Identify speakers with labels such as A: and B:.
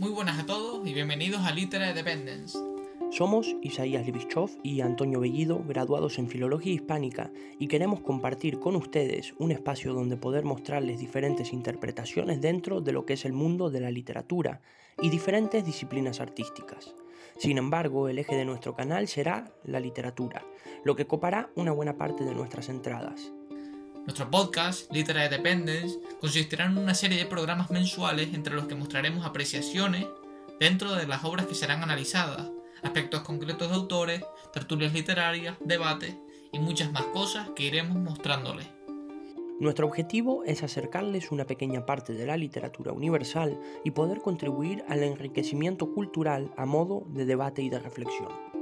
A: Muy buenas a todos y bienvenidos a Literae Dependence.
B: Somos Isaías Libischov y Antonio Bellido, graduados en Filología Hispánica, y queremos compartir con ustedes un espacio donde poder mostrarles diferentes interpretaciones dentro de lo que es el mundo de la literatura y diferentes disciplinas artísticas. Sin embargo, el eje de nuestro canal será la literatura, lo que copará una buena parte de nuestras entradas.
A: Nuestro podcast, Literae Dependence, consistirá en una serie de programas mensuales entre los que mostraremos apreciaciones dentro de las obras que serán analizadas, aspectos concretos de autores, tertulias literarias, debates y muchas más cosas que iremos mostrándoles.
B: Nuestro objetivo es acercarles una pequeña parte de la literatura universal y poder contribuir al enriquecimiento cultural a modo de debate y de reflexión.